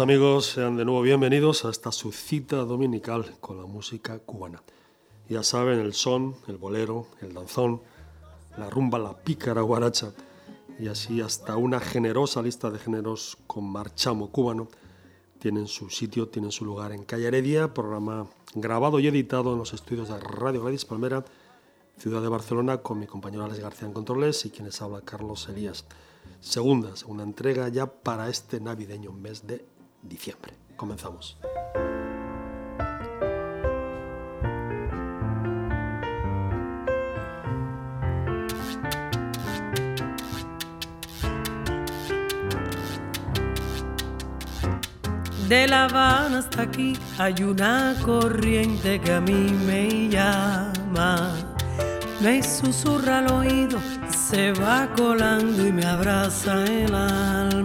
Amigos, sean de nuevo bienvenidos a esta su cita dominical con la música cubana. Ya saben, el son, el bolero, el danzón, la rumba, la pícara guaracha y así hasta una generosa lista de géneros con marchamo cubano tienen su sitio, tienen su lugar en Calle Heredia, programa grabado y editado en los estudios de Radio Gladys Palmera, ciudad de Barcelona, con mi compañero Alex García en Controles y quienes habla Carlos Elías segunda, segunda entrega ya para este navideño mes de diciembre. Comenzamos. De La Habana hasta aquí hay una corriente que a mí me llama, me susurra al oído se va colando y me abraza el alma.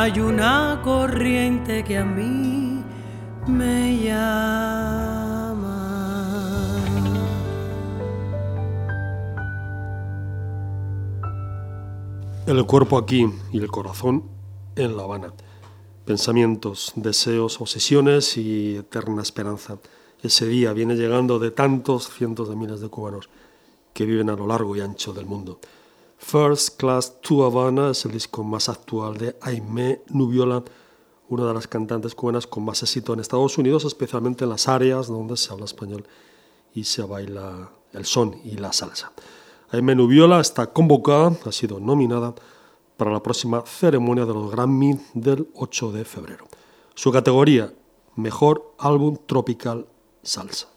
Hay una corriente que a mí me llama. El cuerpo aquí y el corazón en La Habana. Pensamientos, deseos, obsesiones y eterna esperanza. Ese día viene llegando de tantos cientos de miles de cubanos que viven a lo largo y ancho del mundo. First Class to Havana es el disco más actual de Aimé Nubiola, una de las cantantes cubanas con más éxito en Estados Unidos, especialmente en las áreas donde se habla español y se baila el son y la salsa. Aimé Nubiola está convocada, ha sido nominada para la próxima ceremonia de los Grammy del 8 de febrero. Su categoría, Mejor Álbum Tropical Salsa.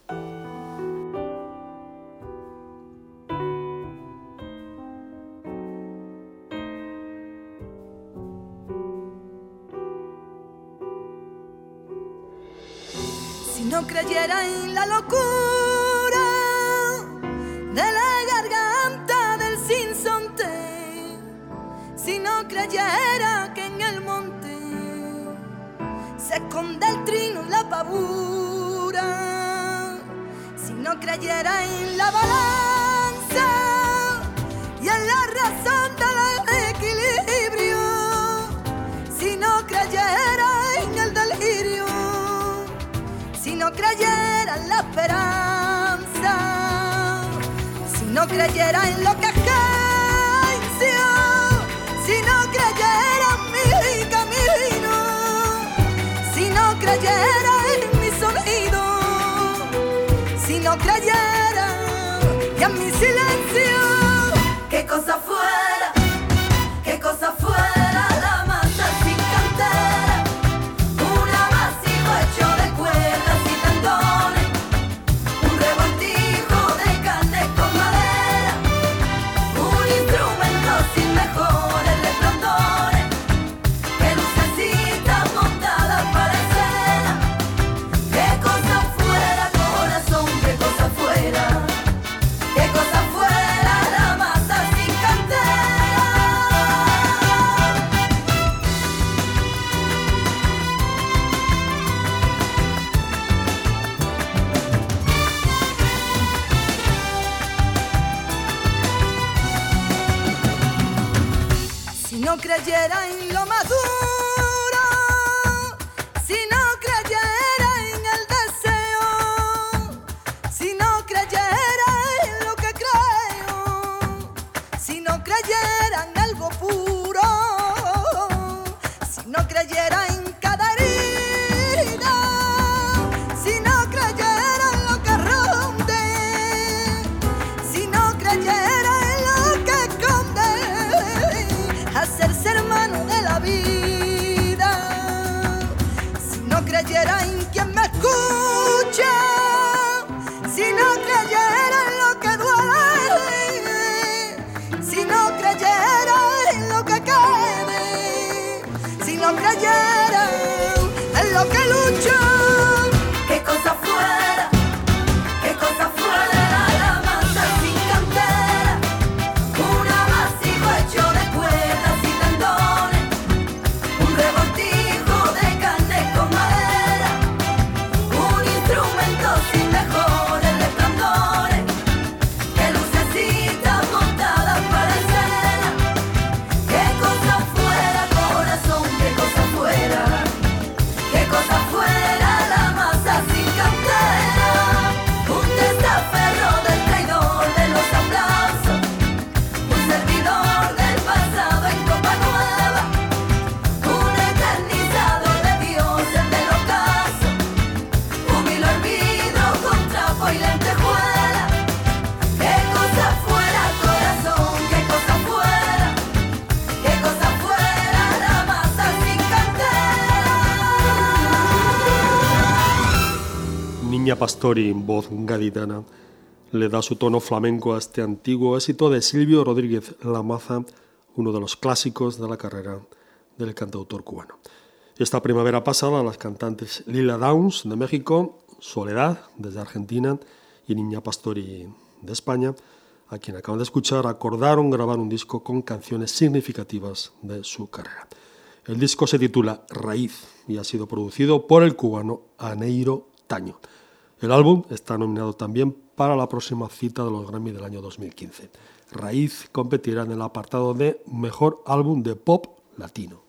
No creyera en la locura de la garganta del sinsonte, si no creyera que en el monte se esconde el trino la pavura, si no creyera en la balanza y en la razón no creyera en lo que es si no creyera en mi camino, si no creyera en mi sonido, si no creyera en mi silencio, qué cosa fuera, qué cosa fuera. Pastori, voz gaditana, le da su tono flamenco a este antiguo éxito de Silvio Rodríguez Lamaza, uno de los clásicos de la carrera del cantautor cubano. Esta primavera pasada, las cantantes Lila Downs de México, Soledad desde Argentina y Niña Pastori de España, a quien acaban de escuchar, acordaron grabar un disco con canciones significativas de su carrera. El disco se titula Raíz y ha sido producido por el cubano Aneiro Taño. El álbum está nominado también para la próxima cita de los Grammy del año 2015. Raíz competirá en el apartado de Mejor Álbum de Pop Latino.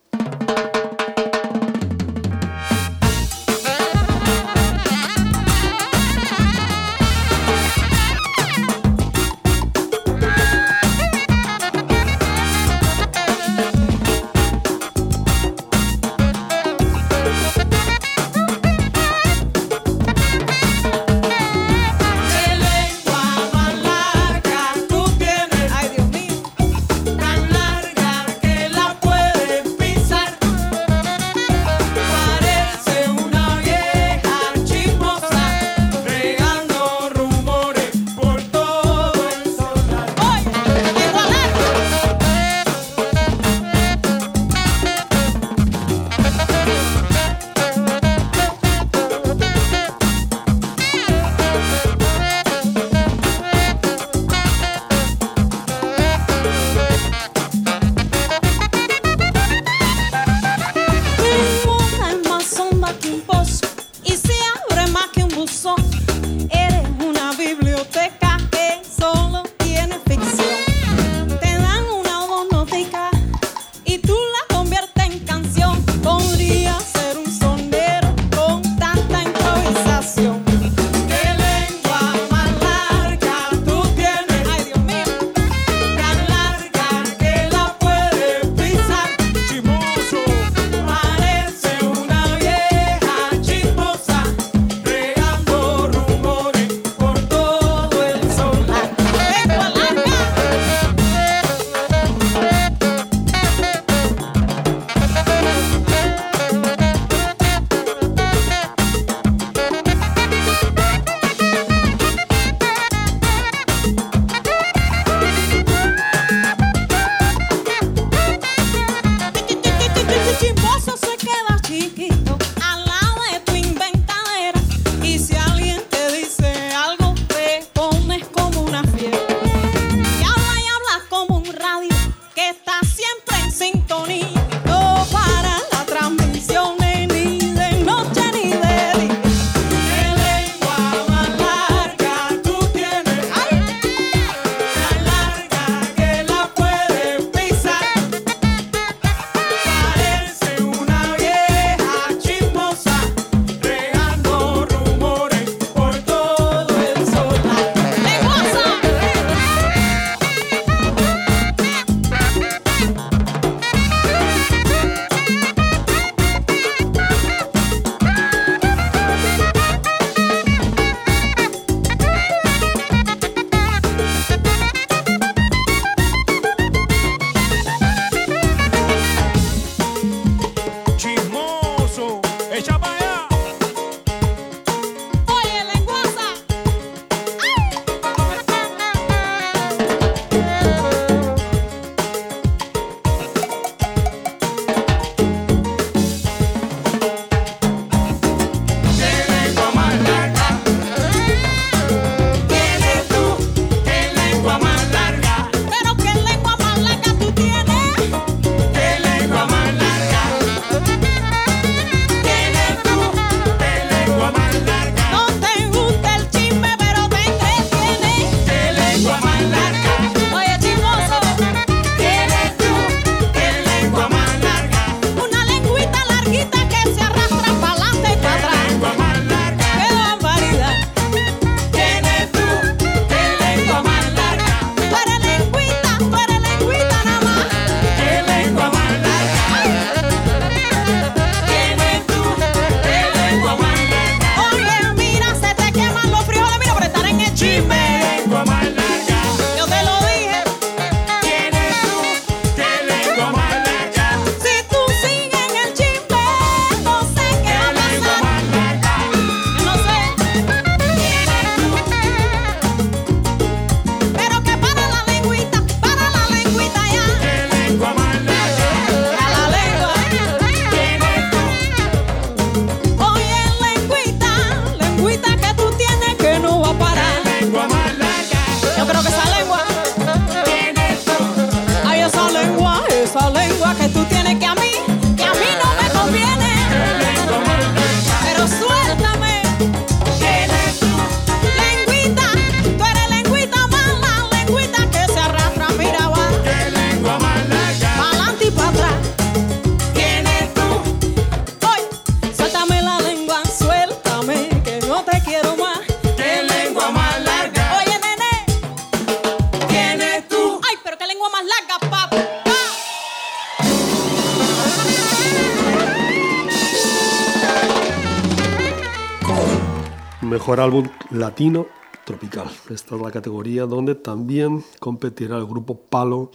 Mejor álbum latino tropical. Esta es la categoría donde también competirá el grupo Palo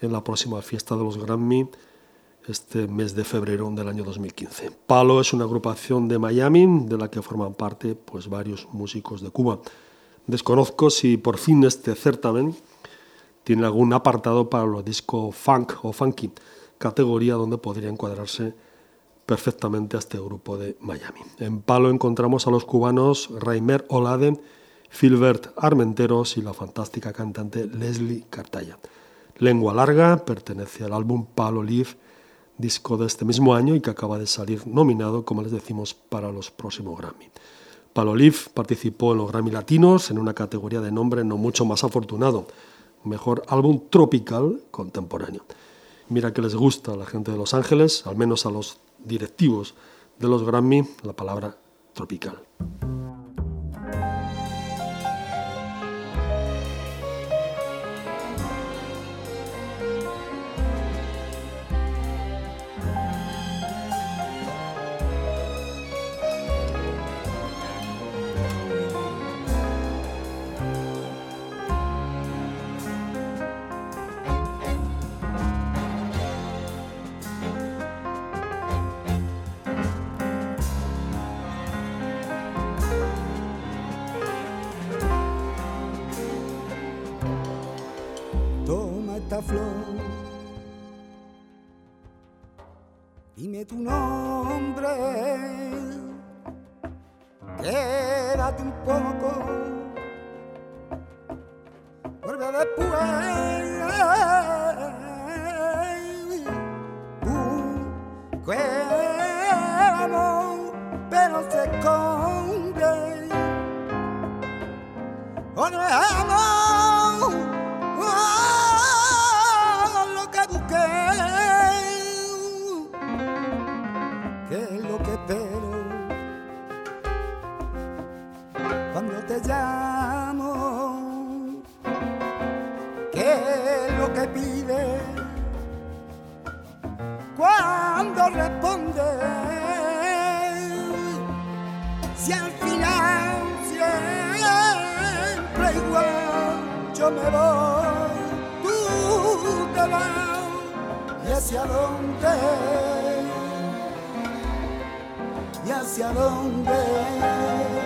en la próxima fiesta de los Grammy este mes de febrero del año 2015. Palo es una agrupación de Miami de la que forman parte pues, varios músicos de Cuba. Desconozco si por fin este certamen tiene algún apartado para los discos funk o funky, categoría donde podría encuadrarse perfectamente a este grupo de Miami. En Palo encontramos a los cubanos Raimer Olade, Filbert Armenteros y la fantástica cantante Leslie Cartaya. Lengua Larga pertenece al álbum Palo Leaf, disco de este mismo año y que acaba de salir nominado, como les decimos, para los próximos Grammy. Palo Leaf participó en los Grammy Latinos en una categoría de nombre no mucho más afortunado, mejor álbum tropical contemporáneo. Mira que les gusta a la gente de Los Ángeles, al menos a los directivos de los Grammy la palabra tropical. esta flor. Dime tu nombre, quédate un poco, vuelve después. lleva y hacia dónde y hacia dónde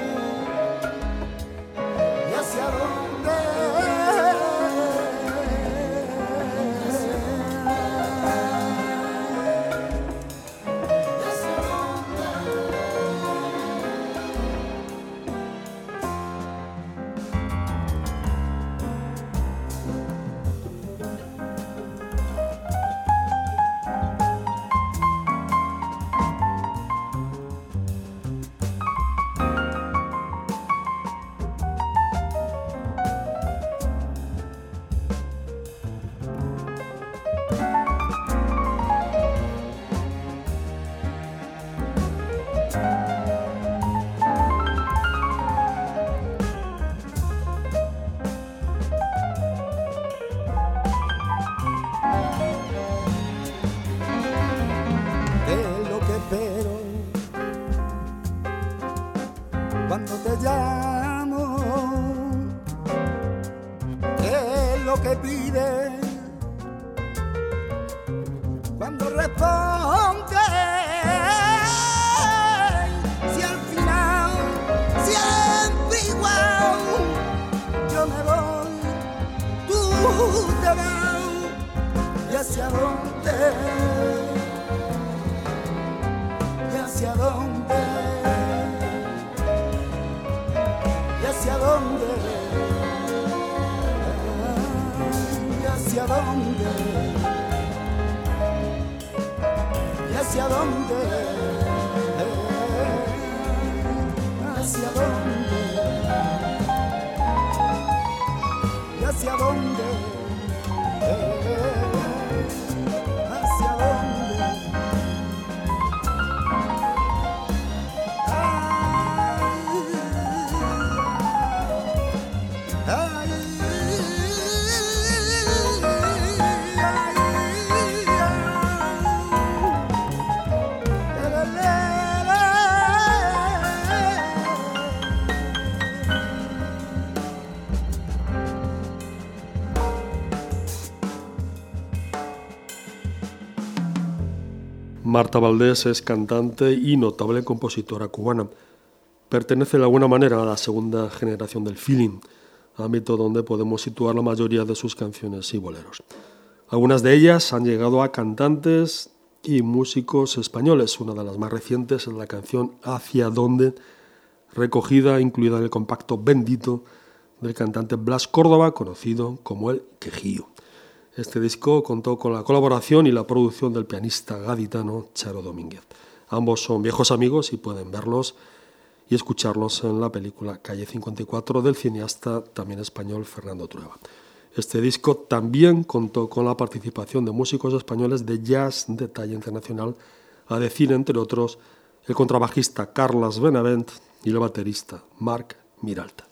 Marta Valdés es cantante y notable compositora cubana. Pertenece de alguna manera a la segunda generación del feeling, ámbito donde podemos situar la mayoría de sus canciones y boleros. Algunas de ellas han llegado a cantantes y músicos españoles. Una de las más recientes es la canción Hacia dónde, recogida incluida en el compacto Bendito del cantante Blas Córdoba, conocido como el Quejío. Este disco contó con la colaboración y la producción del pianista gaditano Charo Domínguez. Ambos son viejos amigos y pueden verlos y escucharlos en la película Calle 54 del cineasta también español Fernando Trueba. Este disco también contó con la participación de músicos españoles de jazz de talla internacional, a decir entre otros el contrabajista Carlos Benavent y el baterista Marc Miralta.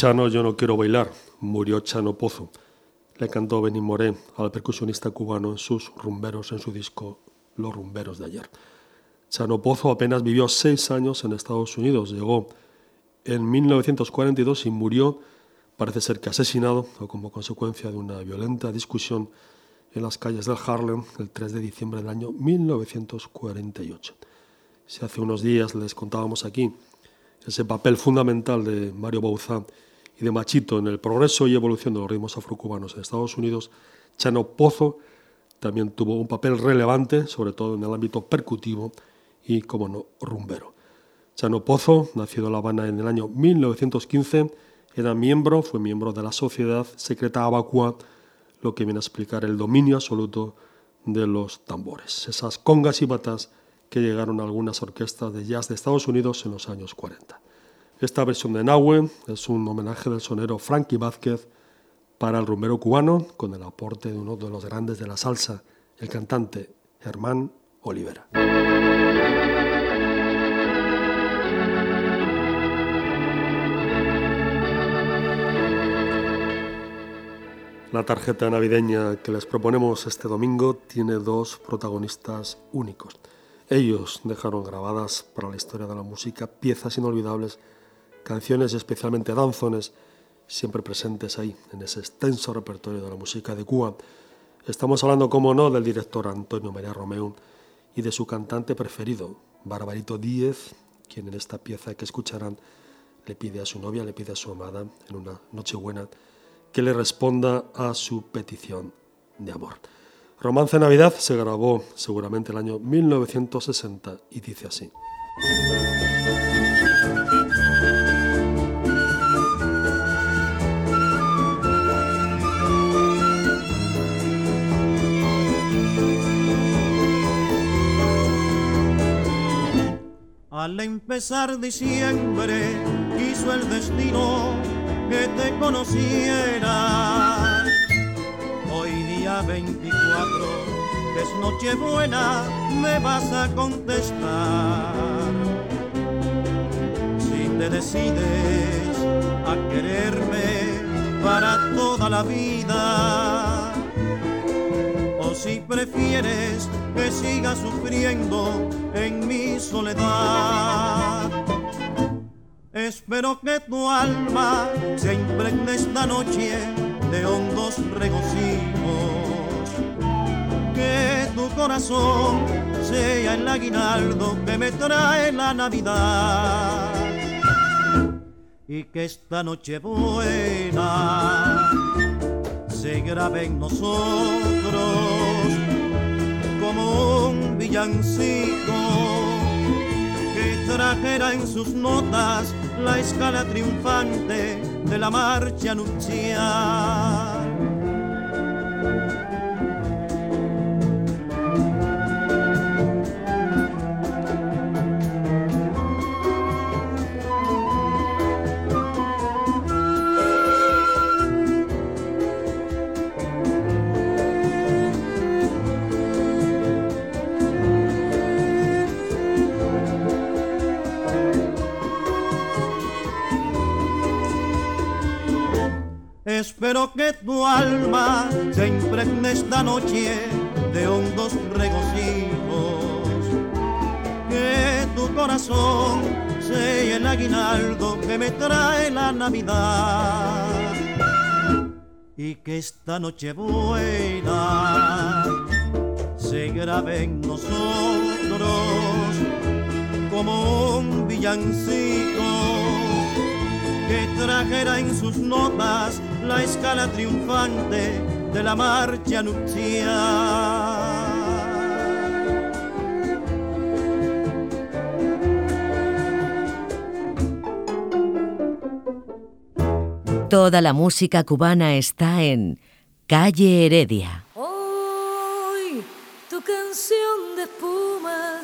Chano yo no quiero bailar, murió Chano Pozo. Le cantó Benny Moré al percusionista cubano en sus rumberos en su disco Los rumberos de ayer. Chano Pozo apenas vivió seis años en Estados Unidos. Llegó en 1942 y murió, parece ser que asesinado o como consecuencia de una violenta discusión en las calles del Harlem el 3 de diciembre del año 1948. Si hace unos días les contábamos aquí ese papel fundamental de Mario Bauzá y de Machito en el progreso y evolución de los ritmos afrocubanos en Estados Unidos, Chano Pozo también tuvo un papel relevante, sobre todo en el ámbito percutivo y, como no, rumbero. Chano Pozo, nacido en La Habana en el año 1915, era miembro, fue miembro de la Sociedad Secreta Abacua, lo que viene a explicar el dominio absoluto de los tambores, esas congas y batas que llegaron a algunas orquestas de jazz de Estados Unidos en los años 40. Esta versión de Nahue es un homenaje del sonero Frankie Vázquez para el rumbero cubano, con el aporte de uno de los grandes de la salsa, el cantante Germán Olivera. La tarjeta navideña que les proponemos este domingo tiene dos protagonistas únicos. Ellos dejaron grabadas para la historia de la música piezas inolvidables, canciones especialmente danzones, siempre presentes ahí, en ese extenso repertorio de la música de Cuba. Estamos hablando, como no, del director Antonio María Romeo y de su cantante preferido, Barbarito Díez, quien en esta pieza que escucharán le pide a su novia, le pide a su amada en una noche buena que le responda a su petición de amor. Romance Navidad se grabó seguramente el año 1960 y dice así. Al empezar diciembre quiso el destino que te conociera. Hoy día 24 es Nochebuena, me vas a contestar. Si te decides a quererme para toda la vida, si prefieres que siga sufriendo en mi soledad Espero que tu alma se impregne esta noche de hondos regocijos. Que tu corazón sea el aguinaldo que me trae la Navidad. Y que esta noche buena se grabe en nosotros villancico que trajera en sus notas la escala triunfante de la marcha nupcial. Espero que tu alma se impregne esta noche de hondos regocijos. Que tu corazón sea el aguinaldo que me trae la Navidad. Y que esta noche buena se grabe en nosotros como un villancico que trajera en sus notas la escala triunfante de la marcha nupcial. Toda la música cubana está en Calle Heredia. Hoy tu canción de espuma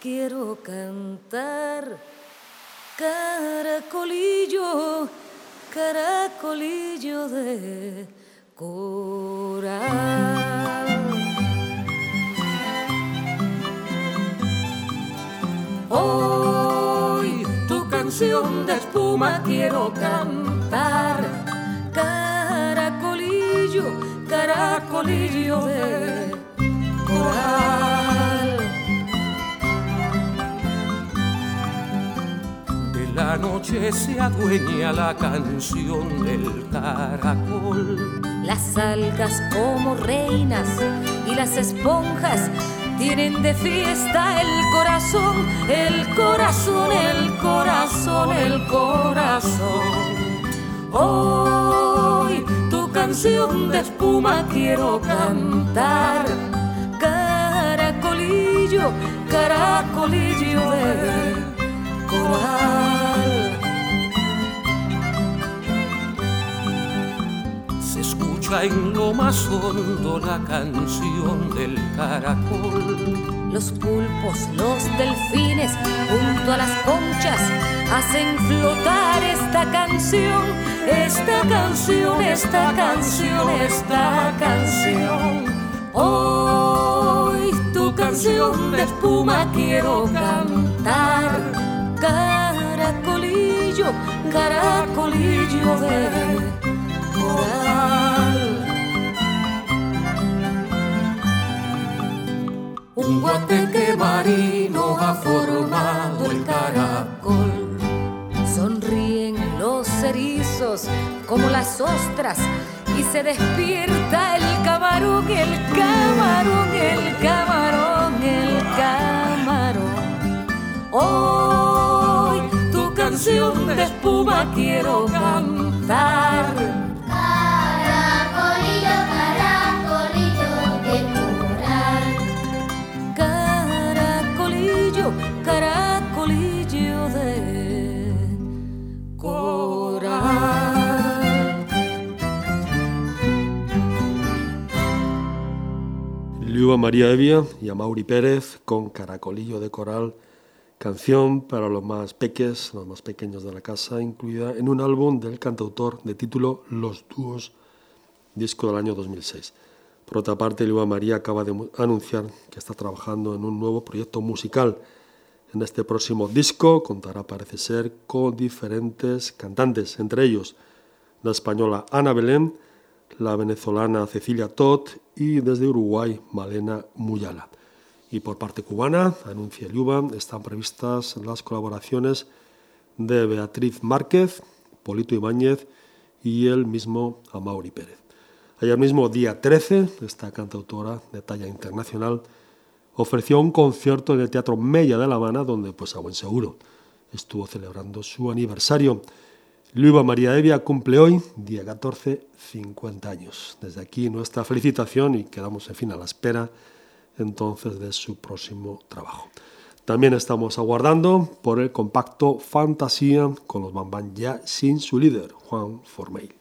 quiero cantar, caracolillo caracolillo de coral. Hoy tu canción de espuma quiero cantar. Caracolillo, caracolillo de coral. La noche se adueña la canción del caracol. Las algas como reinas y las esponjas tienen de fiesta el corazón, el corazón, el corazón, el corazón. Hoy tu canción de espuma quiero cantar. Caracolillo, caracolillo de coral. en lo más hondo la canción del caracol. Los pulpos, los delfines, junto a las conchas, hacen flotar esta canción, esta canción, esta canción, esta canción. Hoy tu canción de espuma quiero cantar. Caracolillo, caracolillo de un guateque marino ha formado el caracol. Sonríen los erizos como las ostras y se despierta el camarón, el camarón, el camarón, el camarón. Tu canción de espuma quiero cantar. Caracolillo de coral. Liuba María Evia y Amaury Pérez con Caracolillo de Coral, canción para los más peques, los más pequeños de la casa, incluida en un álbum del cantautor de título Los Dúos, disco del año 2006. Por otra parte, Liuba María acaba de anunciar que está trabajando en un nuevo proyecto musical en este próximo disco contará, parece ser, con diferentes cantantes, entre ellos la española Ana Belén, la venezolana Cecilia Tot y desde Uruguay Malena Muyala. Y por parte cubana, anuncia Yuba, están previstas las colaboraciones de Beatriz Márquez, Polito Ibáñez y el mismo Amaury Pérez. Ayer mismo, día 13, esta cantautora de talla internacional ofreció un concierto en el Teatro Mella de La Habana, donde, pues a buen seguro, estuvo celebrando su aniversario. Luiva María Evia cumple hoy, día 14, 50 años. Desde aquí nuestra felicitación y quedamos, en fin, a la espera entonces de su próximo trabajo. También estamos aguardando por el compacto Fantasía con los Bambán ya sin su líder, Juan Formeil.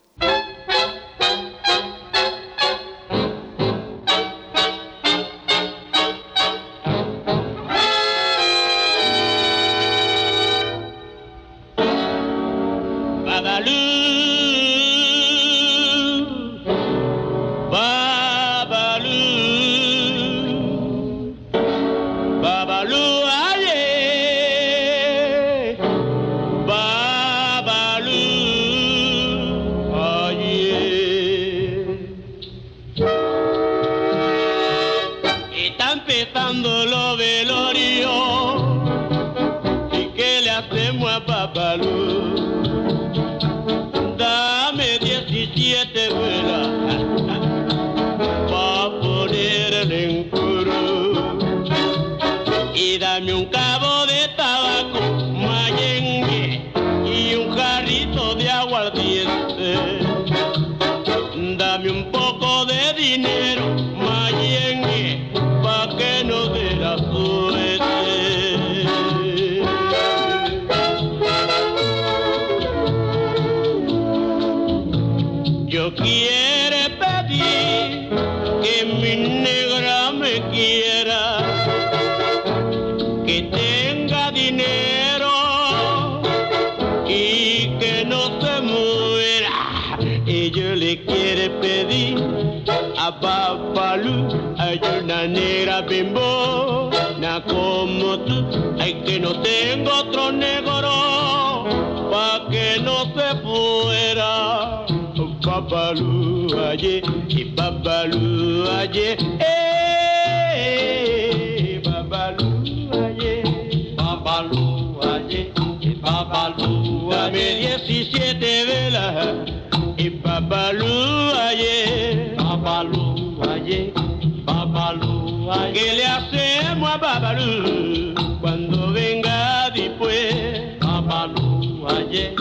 Ayer. 17 velas y babalú ayer, babalú ayer, babalú ayer. ¿Qué le hacemos a babalú cuando venga después? Babalú ayer,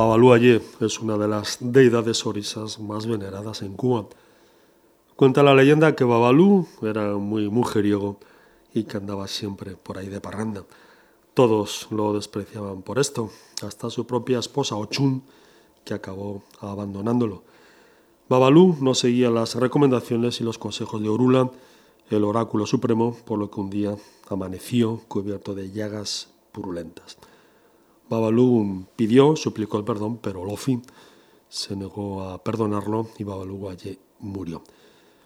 ayer. Babalú Aye es una de las deidades orisas más veneradas en Cuba. Cuenta la leyenda que Babalú era muy mujeriego y que andaba siempre por ahí de parranda. Todos lo despreciaban por esto, hasta su propia esposa Ochun, que acabó abandonándolo. Babalú no seguía las recomendaciones y los consejos de Orula, el oráculo supremo, por lo que un día amaneció cubierto de llagas purulentas. Babalú pidió, suplicó el perdón, pero Lofi se negó a perdonarlo y Babalú Aye murió.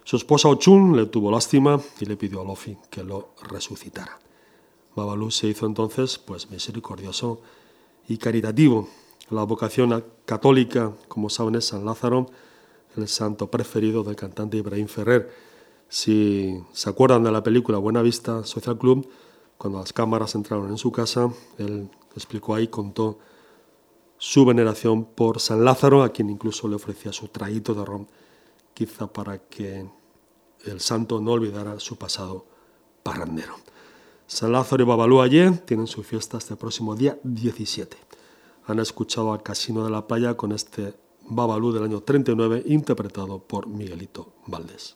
Su esposa Ochun le tuvo lástima y le pidió a Lofi que lo resucitara. Babalú se hizo entonces pues misericordioso y caritativo. La vocación católica, como saben, es San Lázaro, el santo preferido del cantante Ibrahim Ferrer. Si se acuerdan de la película Buena Vista Social Club, cuando las cámaras entraron en su casa, él explicó ahí, contó su veneración por San Lázaro, a quien incluso le ofrecía su traguito de ron, quizá para que el santo no olvidara su pasado parrandero. San Lázaro y Babalú ayer tienen su fiesta este próximo día 17. Han escuchado al Casino de la Playa con este Babalú del año 39, interpretado por Miguelito Valdés.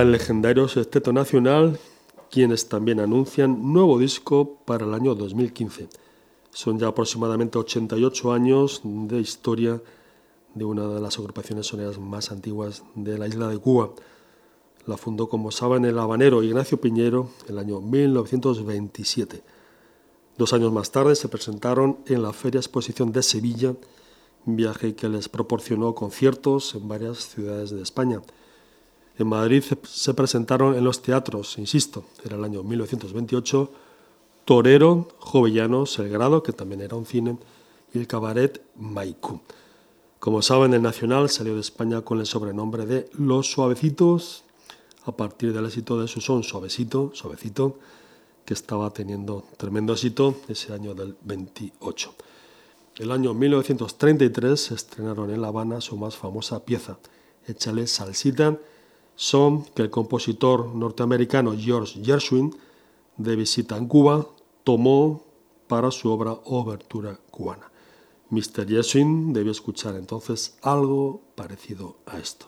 El legendario Sexteto Nacional quienes también anuncian nuevo disco para el año 2015. Son ya aproximadamente 88 años de historia de una de las agrupaciones soneras más antiguas de la isla de Cuba. La fundó, como saben, el habanero Ignacio Piñero el año 1927. Dos años más tarde se presentaron en la Feria Exposición de Sevilla, viaje que les proporcionó conciertos en varias ciudades de España. En Madrid se presentaron en los teatros, insisto, era el año 1928, Torero, Jovellanos, El Grado, que también era un cine, y el cabaret Maicú. Como saben, el Nacional salió de España con el sobrenombre de Los Suavecitos, a partir del éxito de su son Suavecito, Suavecito, que estaba teniendo tremendo éxito ese año del 28. El año 1933 se estrenaron en La Habana su más famosa pieza, Échale Salsita, son que el compositor norteamericano George Gershwin, de visita en Cuba, tomó para su obra Obertura cubana. Mr. Gershwin debió escuchar entonces algo parecido a esto.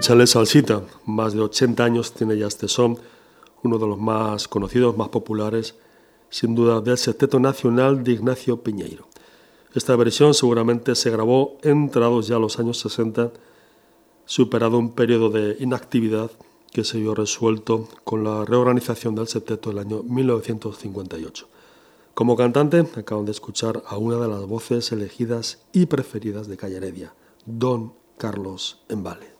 Échale salsita, más de 80 años tiene ya este son, uno de los más conocidos, más populares, sin duda del Sexteto Nacional de Ignacio Piñeiro. Esta versión seguramente se grabó entrados ya los años 60, superado un periodo de inactividad que se vio resuelto con la reorganización del septeto del año 1958. Como cantante, acaban de escuchar a una de las voces elegidas y preferidas de Calle Heredia, Don Carlos Embale.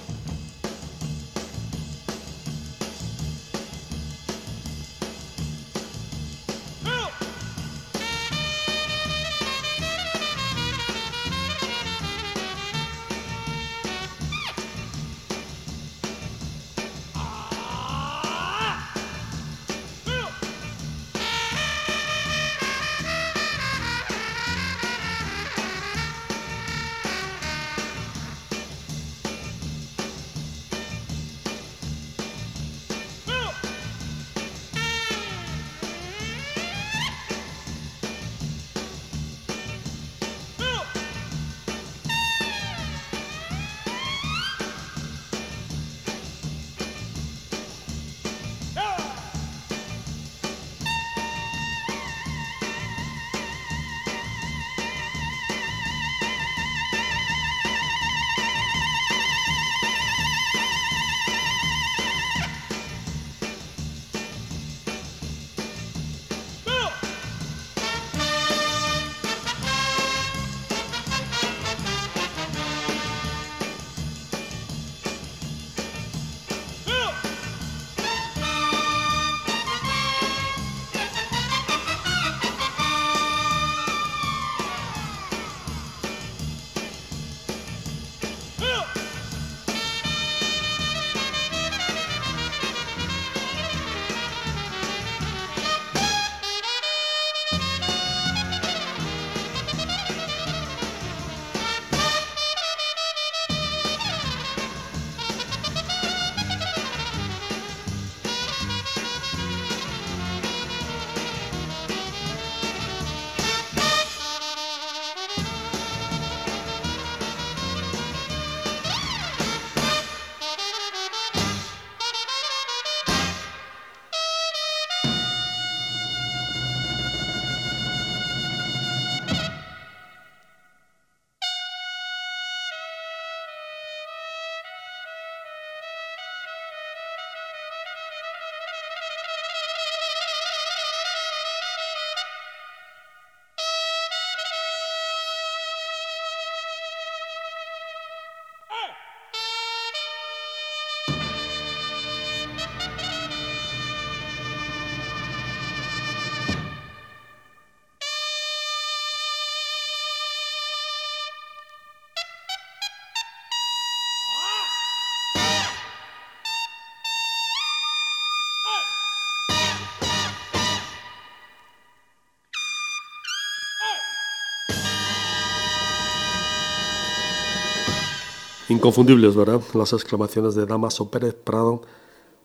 Inconfundibles, ¿verdad? Las exclamaciones de Damaso Pérez Prado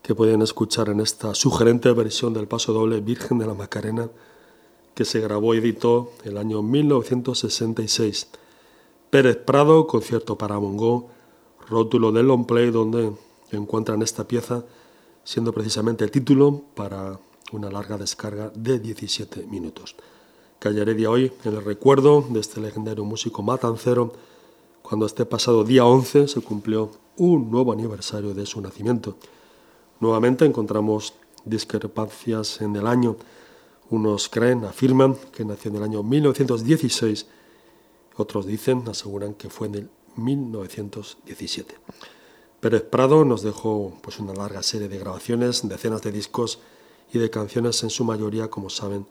que pueden escuchar en esta sugerente versión del paso doble Virgen de la Macarena que se grabó y editó el año 1966. Pérez Prado, concierto para Mongo, rótulo del long play donde encuentran esta pieza, siendo precisamente el título para una larga descarga de 17 minutos. Calle Heredia hoy en el recuerdo de este legendario músico matancero cuando este pasado día 11 se cumplió un nuevo aniversario de su nacimiento. Nuevamente encontramos discrepancias en el año. Unos creen, afirman que nació en el año 1916, otros dicen, aseguran que fue en el 1917. Pérez Prado nos dejó pues, una larga serie de grabaciones, decenas de discos y de canciones, en su mayoría, como saben,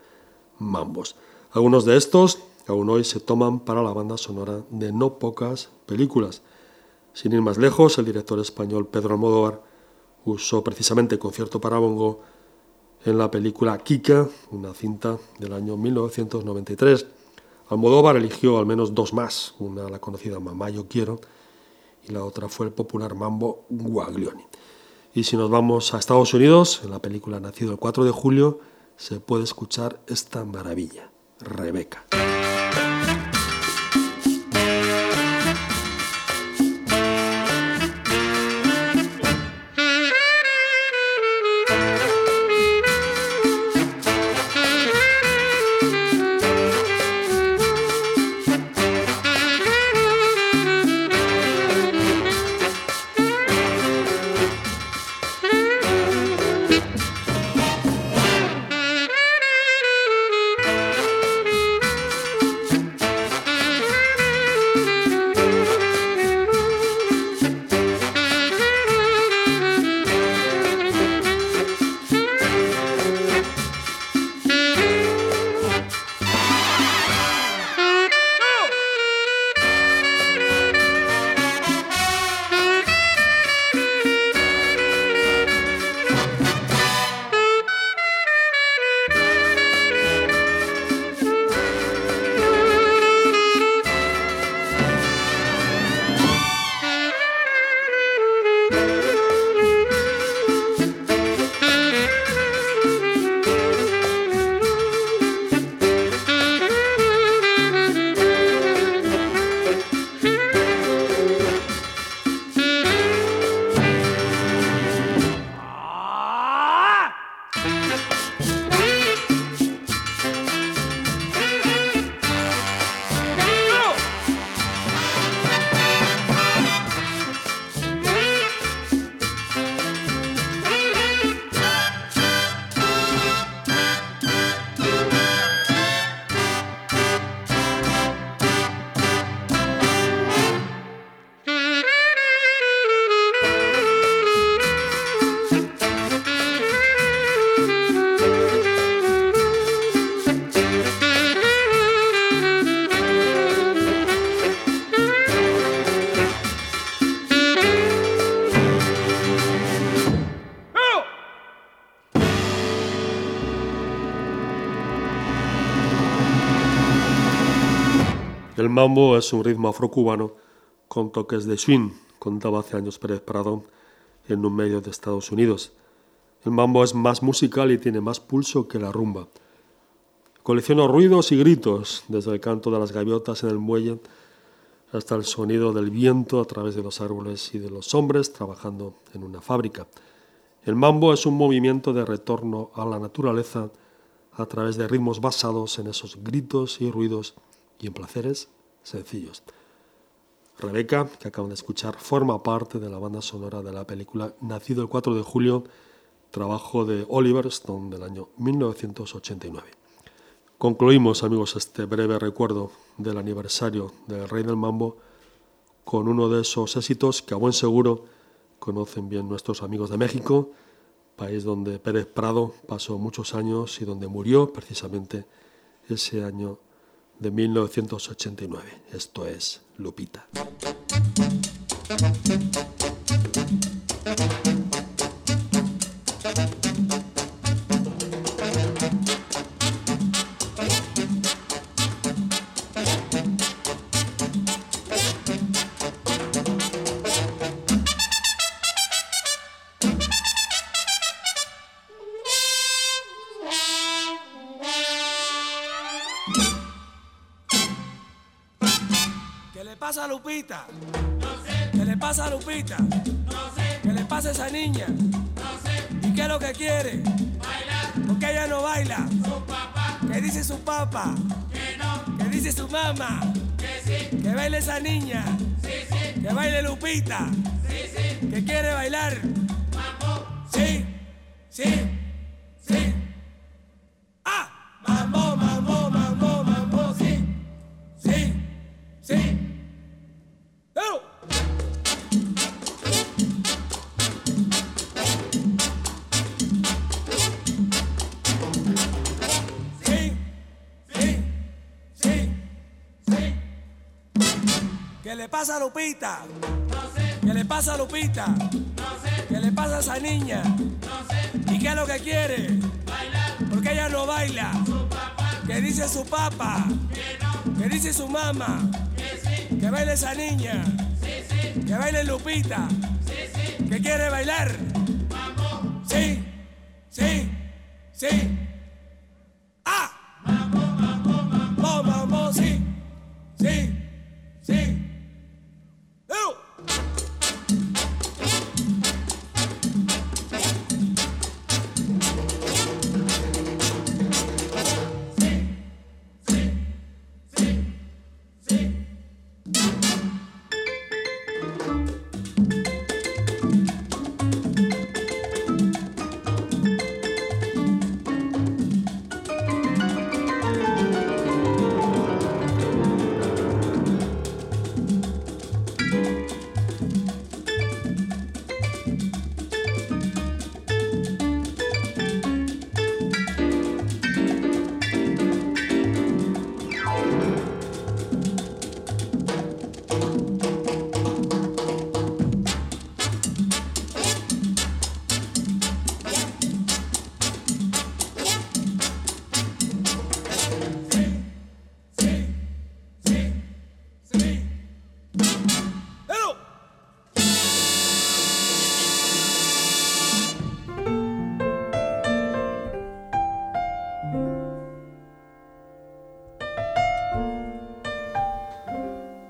mambos. Algunos de estos aún hoy se toman para la banda sonora de no pocas películas. Sin ir más lejos, el director español Pedro Almodóvar usó precisamente concierto para bongo en la película Kika, una cinta del año 1993. Almodóvar eligió al menos dos más, una la conocida Mamá Yo Quiero y la otra fue el popular mambo Guaglioni. Y si nos vamos a Estados Unidos, en la película Nacido el 4 de julio, se puede escuchar esta maravilla, Rebeca. El mambo es un ritmo afrocubano con toques de swing, contaba hace años Pérez Prado en un medio de Estados Unidos. El mambo es más musical y tiene más pulso que la rumba. Colecciono ruidos y gritos, desde el canto de las gaviotas en el muelle hasta el sonido del viento a través de los árboles y de los hombres trabajando en una fábrica. El mambo es un movimiento de retorno a la naturaleza a través de ritmos basados en esos gritos y ruidos y en placeres sencillos. Rebeca, que acaban de escuchar, forma parte de la banda sonora de la película Nacido el 4 de julio, trabajo de Oliver Stone del año 1989. Concluimos, amigos, este breve recuerdo del aniversario del Rey del Mambo con uno de esos éxitos que a buen seguro conocen bien nuestros amigos de México, país donde Pérez Prado pasó muchos años y donde murió precisamente ese año de 1989. Esto es Lupita. Lupita? No sé. ¿Qué le pasa a Lupita? No sé. ¿Qué le pasa a esa niña? No sé. ¿Y qué es lo que quiere? Bailar. ¿Por ella no baila? Su papá. ¿Qué dice su papá? Que no. ¿Qué dice su mamá? Que baile esa niña. Que baile Lupita. Sí. ¿Que quiere bailar? Mambo. Sí. Sí. Le pasa a Lupita? No sé. ¿Qué le pasa a Lupita? No sé. ¿Qué le pasa a esa niña? No sé. ¿Y qué es lo que quiere? Bailar. Porque ella no baila. Su papá. ¿Qué dice su papá? Que no. ¿Qué dice su mamá? Que sí. Que baile esa niña. Sí, sí. Que baile Lupita. Sí, sí. ¿Que quiere bailar? Vamos. Sí. Sí. Sí.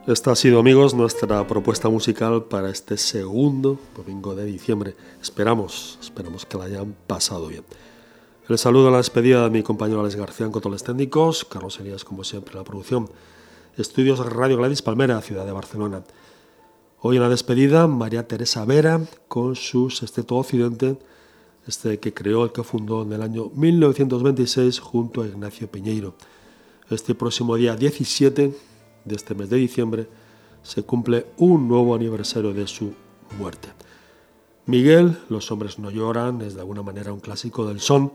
Esta ha sido, amigos, nuestra propuesta musical para este segundo domingo de diciembre. Esperamos, esperamos que la hayan pasado bien. El saludo a la despedida de mi compañero Alex García en controles técnicos, Carlos Elías, como siempre, la producción. Estudios Radio Gladys Palmera, ciudad de Barcelona. Hoy en la despedida, María Teresa Vera con su Sexteto Occidente, este que creó, el que fundó en el año 1926 junto a Ignacio Piñeiro. Este próximo día 17 de este mes de diciembre se cumple un nuevo aniversario de su muerte. Miguel, Los hombres no lloran, es de alguna manera un clásico del son,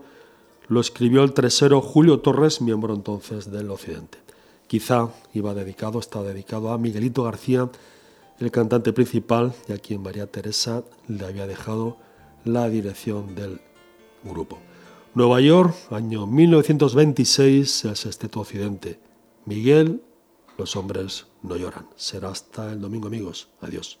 lo escribió el tresero Julio Torres, miembro entonces del Occidente. Quizá iba dedicado, está dedicado a Miguelito García, el cantante principal y a quien María Teresa le había dejado la dirección del grupo. Nueva York, año 1926, el Sexteto Occidente. Miguel los hombres no lloran. Será hasta el domingo, amigos. Adiós.